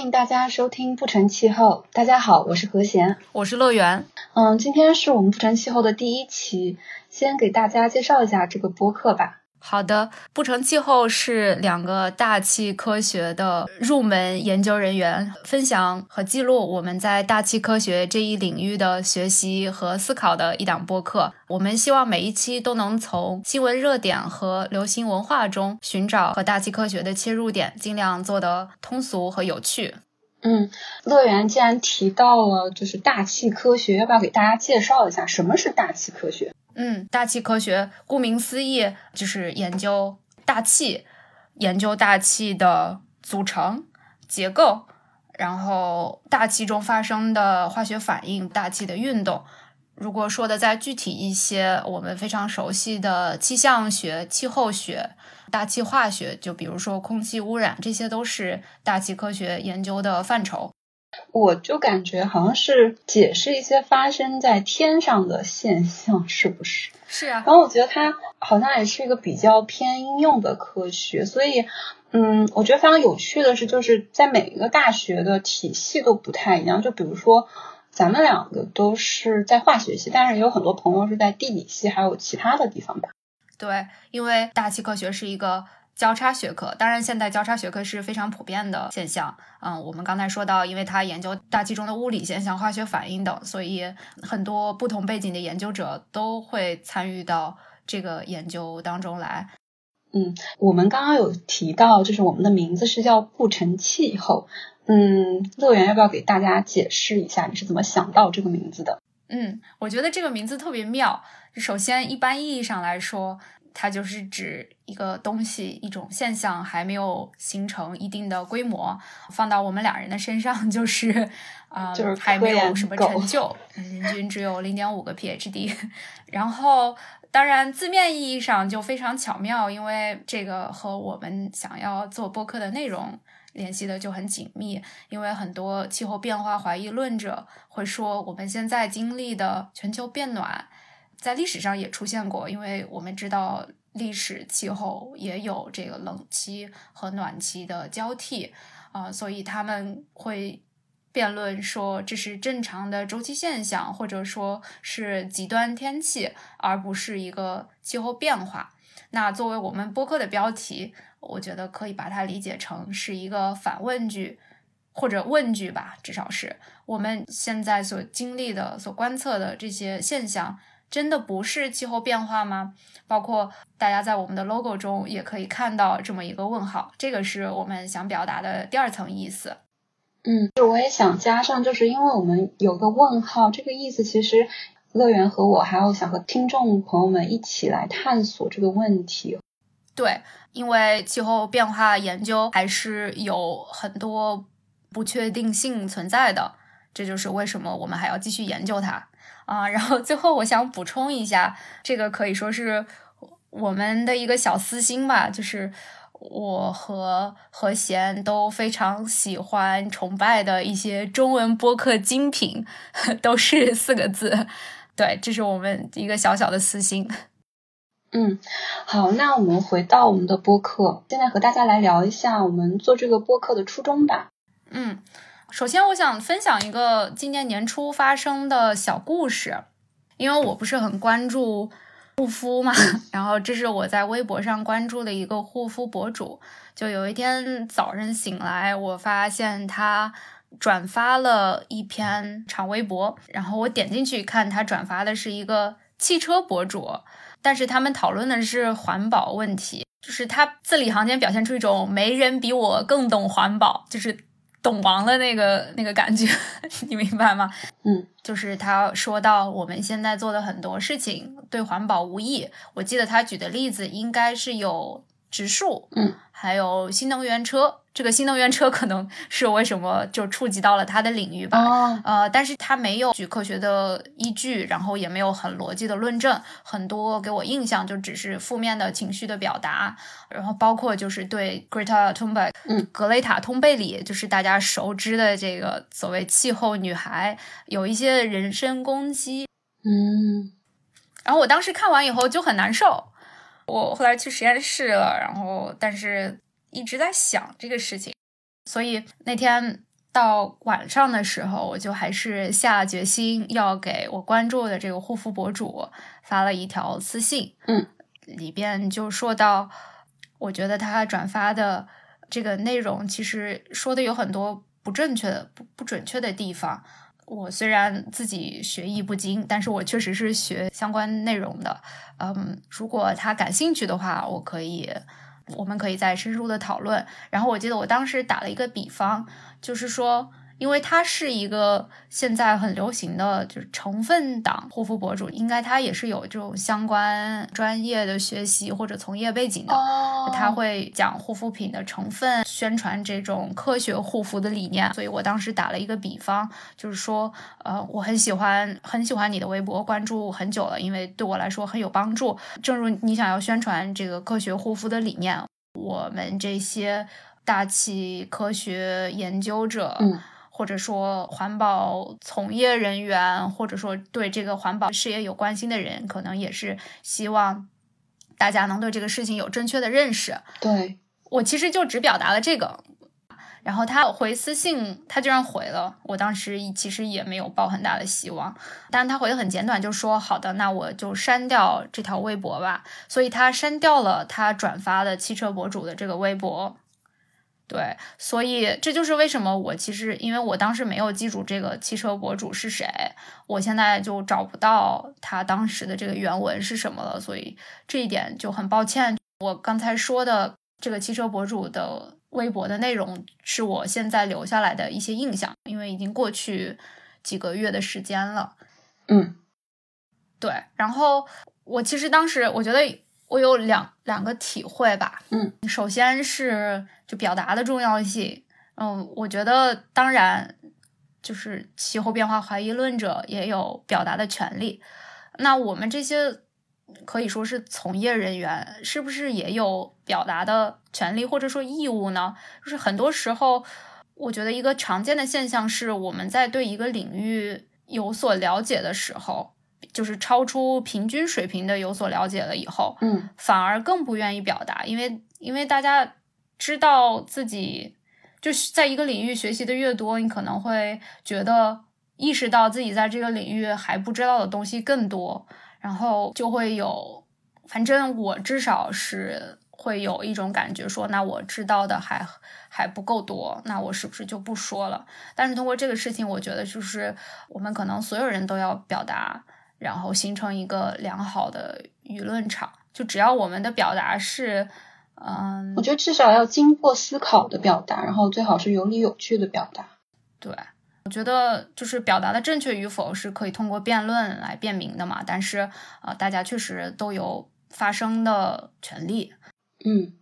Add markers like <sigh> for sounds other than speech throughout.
迎大家收听不成气候。大家好，我是何贤，我是乐园。嗯，今天是我们不成气候的第一期，先给大家介绍一下这个播客吧。好的，不成气候是两个大气科学的入门研究人员分享和记录我们在大气科学这一领域的学习和思考的一档播客。我们希望每一期都能从新闻热点和流行文化中寻找和大气科学的切入点，尽量做得通俗和有趣。嗯，乐园既然提到了就是大气科学，要不要给大家介绍一下什么是大气科学？嗯，大气科学顾名思义就是研究大气，研究大气的组成结构，然后大气中发生的化学反应、大气的运动。如果说的再具体一些，我们非常熟悉的气象学、气候学、大气化学，就比如说空气污染，这些都是大气科学研究的范畴。我就感觉好像是解释一些发生在天上的现象，是不是？是啊。然后我觉得它好像也是一个比较偏应用的科学，所以，嗯，我觉得非常有趣的是，就是在每一个大学的体系都不太一样。就比如说，咱们两个都是在化学系，但是也有很多朋友是在地理系，还有其他的地方吧。对，因为大气科学是一个。交叉学科，当然现在交叉学科是非常普遍的现象。嗯，我们刚才说到，因为它研究大气中的物理现象、化学反应等，所以很多不同背景的研究者都会参与到这个研究当中来。嗯，我们刚刚有提到，就是我们的名字是叫不成气候。嗯，乐园要不要给大家解释一下，你是怎么想到这个名字的？嗯，我觉得这个名字特别妙。首先，一般意义上来说。它就是指一个东西、一种现象还没有形成一定的规模，放到我们俩人的身上 <laughs> 就是啊，就是还没有什么成就，人均只有零点五个 PhD。然后，当然字面意义上就非常巧妙，因为这个和我们想要做播客的内容联系的就很紧密。因为很多气候变化怀疑论者会说，我们现在经历的全球变暖。在历史上也出现过，因为我们知道历史气候也有这个冷期和暖期的交替啊，所以他们会辩论说这是正常的周期现象，或者说是极端天气，而不是一个气候变化。那作为我们播客的标题，我觉得可以把它理解成是一个反问句或者问句吧，至少是我们现在所经历的、所观测的这些现象。真的不是气候变化吗？包括大家在我们的 logo 中也可以看到这么一个问号，这个是我们想表达的第二层意思。嗯，就我也想加上，就是因为我们有个问号，这个意思其实乐园和我还有想和听众朋友们一起来探索这个问题。对，因为气候变化研究还是有很多不确定性存在的，这就是为什么我们还要继续研究它。啊，然后最后我想补充一下，这个可以说是我们的一个小私心吧，就是我和何贤都非常喜欢、崇拜的一些中文播客精品，<laughs> 都是四个字。对，这是我们一个小小的私心。嗯，好，那我们回到我们的播客，现在和大家来聊一下我们做这个播客的初衷吧。嗯。首先，我想分享一个今年年初发生的小故事，因为我不是很关注护肤嘛，<laughs> 然后这是我在微博上关注的一个护肤博主。就有一天早晨醒来，我发现他转发了一篇长微博，然后我点进去看，他转发的是一个汽车博主，但是他们讨论的是环保问题，就是他字里行间表现出一种没人比我更懂环保，就是。懂王的那个那个感觉，<laughs> 你明白吗？嗯，就是他说到我们现在做的很多事情对环保无益。我记得他举的例子应该是有植树，嗯，还有新能源车。这个新能源车可能是为什么就触及到了他的领域吧，呃，但是他没有举科学的依据，然后也没有很逻辑的论证，很多给我印象就只是负面的情绪的表达，然后包括就是对 Greta Thunberg，嗯，格雷塔通贝里，就是大家熟知的这个所谓气候女孩，有一些人身攻击，嗯，然后我当时看完以后就很难受，我后来去实验室了，然后但是。一直在想这个事情，所以那天到晚上的时候，我就还是下决心要给我关注的这个护肤博主发了一条私信，嗯，里边就说到，我觉得他转发的这个内容其实说的有很多不正确的、不不准确的地方。我虽然自己学艺不精，但是我确实是学相关内容的。嗯，如果他感兴趣的话，我可以，我们可以再深入的讨论。然后我记得我当时打了一个比方，就是说。因为他是一个现在很流行的就是成分党护肤博主，应该他也是有这种相关专业的学习或者从业背景的。他会讲护肤品的成分，宣传这种科学护肤的理念。所以我当时打了一个比方，就是说，呃，我很喜欢很喜欢你的微博，关注很久了，因为对我来说很有帮助。正如你想要宣传这个科学护肤的理念，我们这些大气科学研究者，嗯。或者说环保从业人员，或者说对这个环保事业有关心的人，可能也是希望大家能对这个事情有正确的认识。对我其实就只表达了这个，然后他回私信，他居然回了。我当时其实也没有抱很大的希望，但是他回的很简短，就说好的，那我就删掉这条微博吧。所以他删掉了他转发的汽车博主的这个微博。对，所以这就是为什么我其实，因为我当时没有记住这个汽车博主是谁，我现在就找不到他当时的这个原文是什么了，所以这一点就很抱歉。我刚才说的这个汽车博主的微博的内容，是我现在留下来的一些印象，因为已经过去几个月的时间了。嗯，对，然后我其实当时我觉得。我有两两个体会吧，嗯，首先是就表达的重要性，嗯，我觉得当然就是气候变化怀疑论者也有表达的权利，那我们这些可以说是从业人员，是不是也有表达的权利或者说义务呢？就是很多时候，我觉得一个常见的现象是，我们在对一个领域有所了解的时候。就是超出平均水平的有所了解了以后，嗯，反而更不愿意表达，因为因为大家知道自己就是在一个领域学习的越多，你可能会觉得意识到自己在这个领域还不知道的东西更多，然后就会有，反正我至少是会有一种感觉，说那我知道的还还不够多，那我是不是就不说了？但是通过这个事情，我觉得就是我们可能所有人都要表达。然后形成一个良好的舆论场，就只要我们的表达是，嗯，我觉得至少要经过思考的表达，然后最好是有理有据的表达。对，我觉得就是表达的正确与否是可以通过辩论来辨明的嘛。但是，呃，大家确实都有发声的权利。嗯，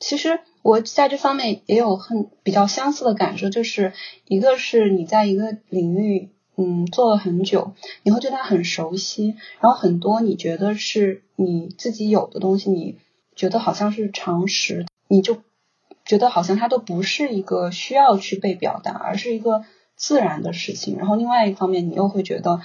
其实我在这方面也有很比较相似的感受，就是一个是你在一个领域。做了很久，你会对它很熟悉，然后很多你觉得是你自己有的东西，你觉得好像是常识，你就觉得好像它都不是一个需要去被表达，而是一个自然的事情。然后另外一方面，你又会觉得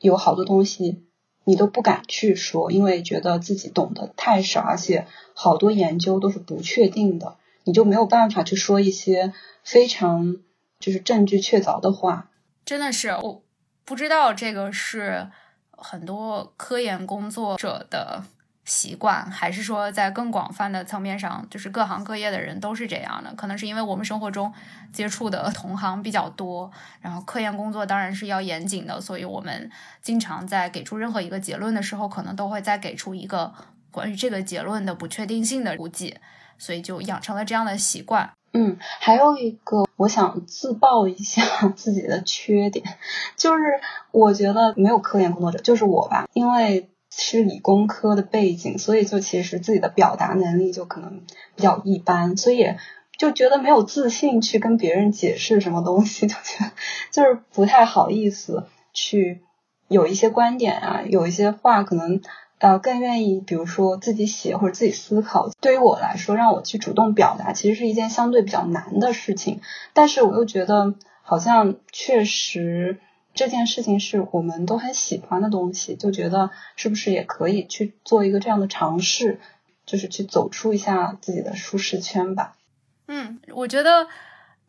有好多东西你都不敢去说，因为觉得自己懂得太少，而且好多研究都是不确定的，你就没有办法去说一些非常就是证据确凿的话。真的是，我不知道这个是很多科研工作者的习惯，还是说在更广泛的层面上，就是各行各业的人都是这样的。可能是因为我们生活中接触的同行比较多，然后科研工作当然是要严谨的，所以我们经常在给出任何一个结论的时候，可能都会再给出一个关于这个结论的不确定性的估计，所以就养成了这样的习惯。嗯，还有一个，我想自曝一下 <laughs> 自己的缺点，就是我觉得没有科研工作者，就是我吧，因为是理工科的背景，所以就其实自己的表达能力就可能比较一般，所以就觉得没有自信去跟别人解释什么东西，就觉得 <laughs> 就是不太好意思去有一些观点啊，有一些话可能。呃，更愿意，比如说自己写或者自己思考。对于我来说，让我去主动表达，其实是一件相对比较难的事情。但是我又觉得，好像确实这件事情是我们都很喜欢的东西，就觉得是不是也可以去做一个这样的尝试，就是去走出一下自己的舒适圈吧。嗯，我觉得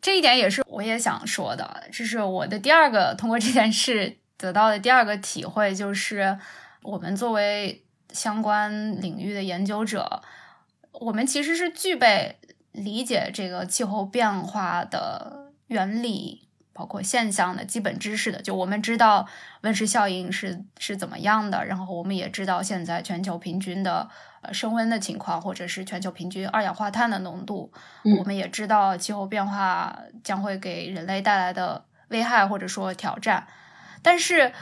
这一点也是我也想说的，这是我的第二个通过这件事得到的第二个体会，就是我们作为相关领域的研究者，我们其实是具备理解这个气候变化的原理。包括现象的基本知识的，就我们知道温室效应是是怎么样的，然后我们也知道现在全球平均的呃升温的情况，或者是全球平均二氧化碳的浓度，我们也知道气候变化将会给人类带来的危害或者说挑战。但是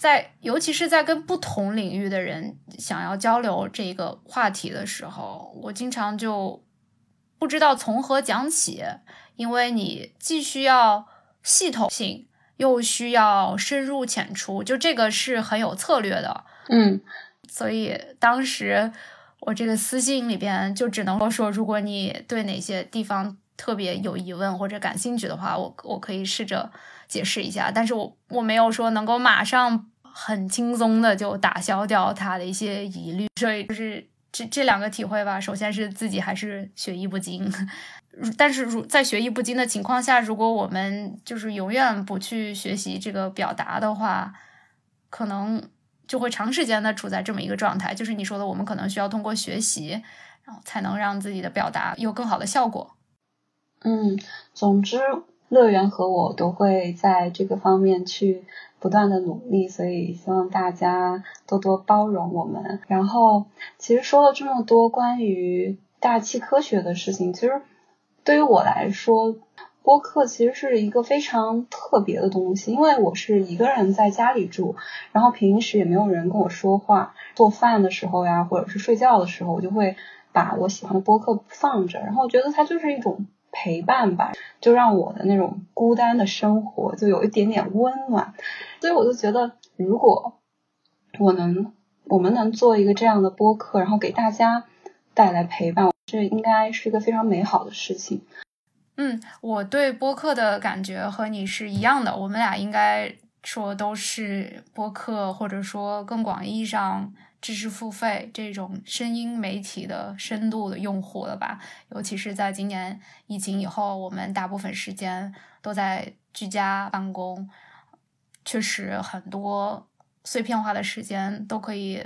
在尤其是在跟不同领域的人想要交流这个话题的时候，我经常就不知道从何讲起，因为你既需要系统性又需要深入浅出，就这个是很有策略的。嗯，所以当时我这个私信里边就只能说，如果你对哪些地方特别有疑问或者感兴趣的话，我我可以试着解释一下。但是我我没有说能够马上很轻松的就打消掉他的一些疑虑。所以就是这这两个体会吧。首先是自己还是学艺不精。<laughs> 但是，如在学艺不精的情况下，如果我们就是永远不去学习这个表达的话，可能就会长时间的处在这么一个状态。就是你说的，我们可能需要通过学习，然后才能让自己的表达有更好的效果。嗯，总之，乐园和我都会在这个方面去不断的努力，所以希望大家多多包容我们。然后，其实说了这么多关于大气科学的事情，其实。对于我来说，播客其实是一个非常特别的东西，因为我是一个人在家里住，然后平时也没有人跟我说话，做饭的时候呀，或者是睡觉的时候，我就会把我喜欢的播客放着，然后觉得它就是一种陪伴吧，就让我的那种孤单的生活就有一点点温暖，所以我就觉得，如果我能，我们能做一个这样的播客，然后给大家带来陪伴。这应该是一个非常美好的事情。嗯，我对播客的感觉和你是一样的。我们俩应该说都是播客，或者说更广义上知识付费这种声音媒体的深度的用户了吧？尤其是在今年疫情以后，我们大部分时间都在居家办公，确实很多碎片化的时间都可以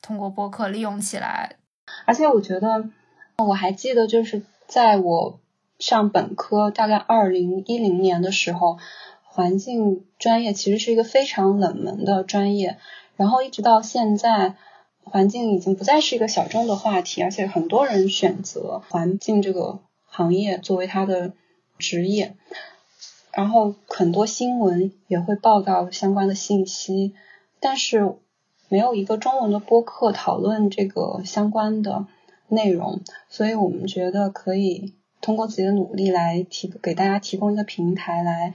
通过播客利用起来。而且我觉得。我还记得，就是在我上本科，大概二零一零年的时候，环境专业其实是一个非常冷门的专业。然后一直到现在，环境已经不再是一个小众的话题，而且很多人选择环境这个行业作为他的职业。然后很多新闻也会报道相关的信息，但是没有一个中文的播客讨论这个相关的。内容，所以我们觉得可以通过自己的努力来提给大家提供一个平台，来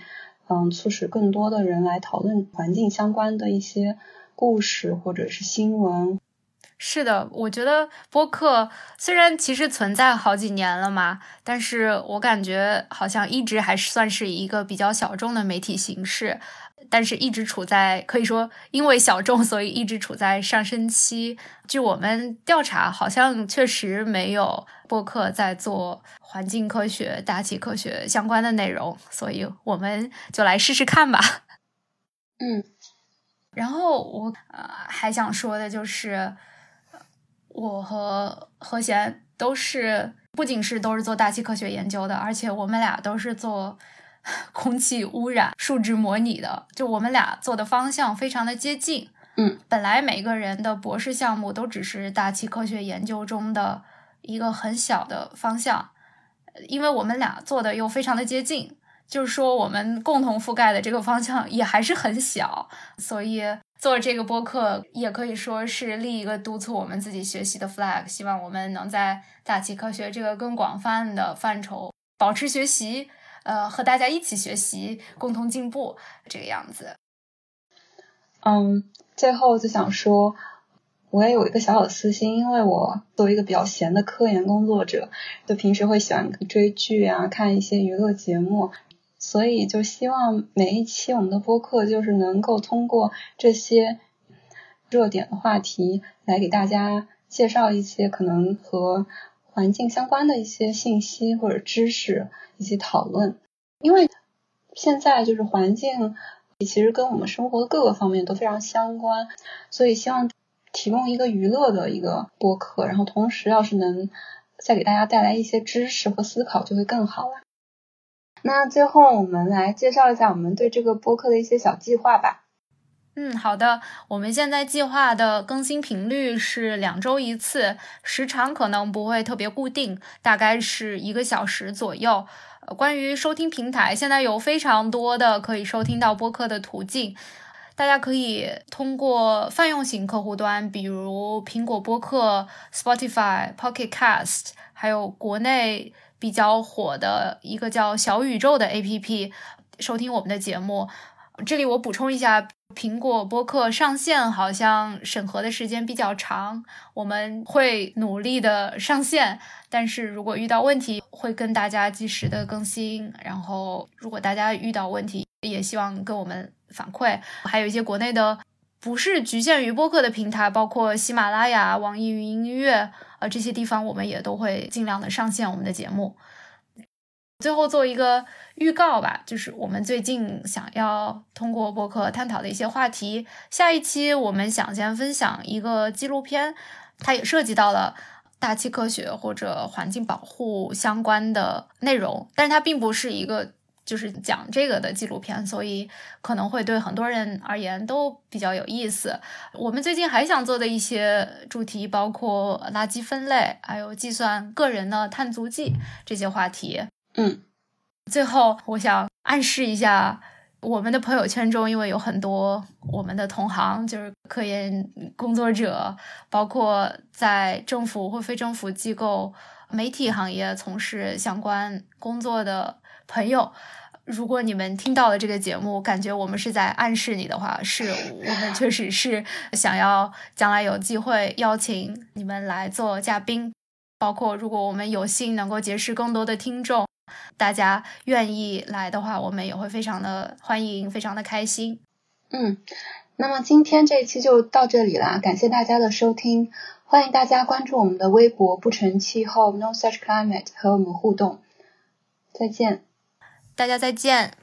嗯促使更多的人来讨论环境相关的一些故事或者是新闻。是的，我觉得播客虽然其实存在好几年了嘛，但是我感觉好像一直还是算是一个比较小众的媒体形式。但是一直处在可以说因为小众，所以一直处在上升期。据我们调查，好像确实没有播客在做环境科学、大气科学相关的内容，所以我们就来试试看吧。嗯，然后我呃还想说的就是，我和何贤都是不仅是都是做大气科学研究的，而且我们俩都是做。<laughs> 空气污染数值模拟的，就我们俩做的方向非常的接近。嗯，本来每个人的博士项目都只是大气科学研究中的一个很小的方向，因为我们俩做的又非常的接近，就是说我们共同覆盖的这个方向也还是很小，所以做这个播客也可以说是立一个督促我们自己学习的 flag，希望我们能在大气科学这个更广泛的范畴保持学习。呃，和大家一起学习，共同进步，这个样子。嗯，最后就想说，我也有一个小小的私心，因为我作为一个比较闲的科研工作者，就平时会喜欢追剧啊，看一些娱乐节目，所以就希望每一期我们的播客，就是能够通过这些热点的话题，来给大家介绍一些可能和。环境相关的一些信息或者知识，一起讨论。因为现在就是环境其实跟我们生活的各个方面都非常相关，所以希望提供一个娱乐的一个播客，然后同时要是能再给大家带来一些知识和思考，就会更好了。那最后我们来介绍一下我们对这个播客的一些小计划吧。嗯，好的。我们现在计划的更新频率是两周一次，时长可能不会特别固定，大概是一个小时左右。关于收听平台，现在有非常多的可以收听到播客的途径，大家可以通过泛用型客户端，比如苹果播客、Spotify、Pocket Cast，还有国内比较火的一个叫小宇宙的 APP 收听我们的节目。这里我补充一下。苹果播客上线好像审核的时间比较长，我们会努力的上线，但是如果遇到问题，会跟大家及时的更新。然后，如果大家遇到问题，也希望跟我们反馈。还有一些国内的，不是局限于播客的平台，包括喜马拉雅、网易云音乐，呃，这些地方我们也都会尽量的上线我们的节目。最后做一个预告吧，就是我们最近想要通过播客探讨的一些话题。下一期我们想先分享一个纪录片，它也涉及到了大气科学或者环境保护相关的内容，但是它并不是一个就是讲这个的纪录片，所以可能会对很多人而言都比较有意思。我们最近还想做的一些主题包括垃圾分类，还有计算个人的碳足迹这些话题。嗯，最后我想暗示一下，我们的朋友圈中，因为有很多我们的同行，就是科研工作者，包括在政府或非政府机构、媒体行业从事相关工作的朋友，如果你们听到了这个节目，感觉我们是在暗示你的话，是我们确实是想要将来有机会邀请你们来做嘉宾，包括如果我们有幸能够结识更多的听众。大家愿意来的话，我们也会非常的欢迎，非常的开心。嗯，那么今天这一期就到这里啦，感谢大家的收听，欢迎大家关注我们的微博“不成气候 No Such Climate” 和我们互动。再见，大家再见。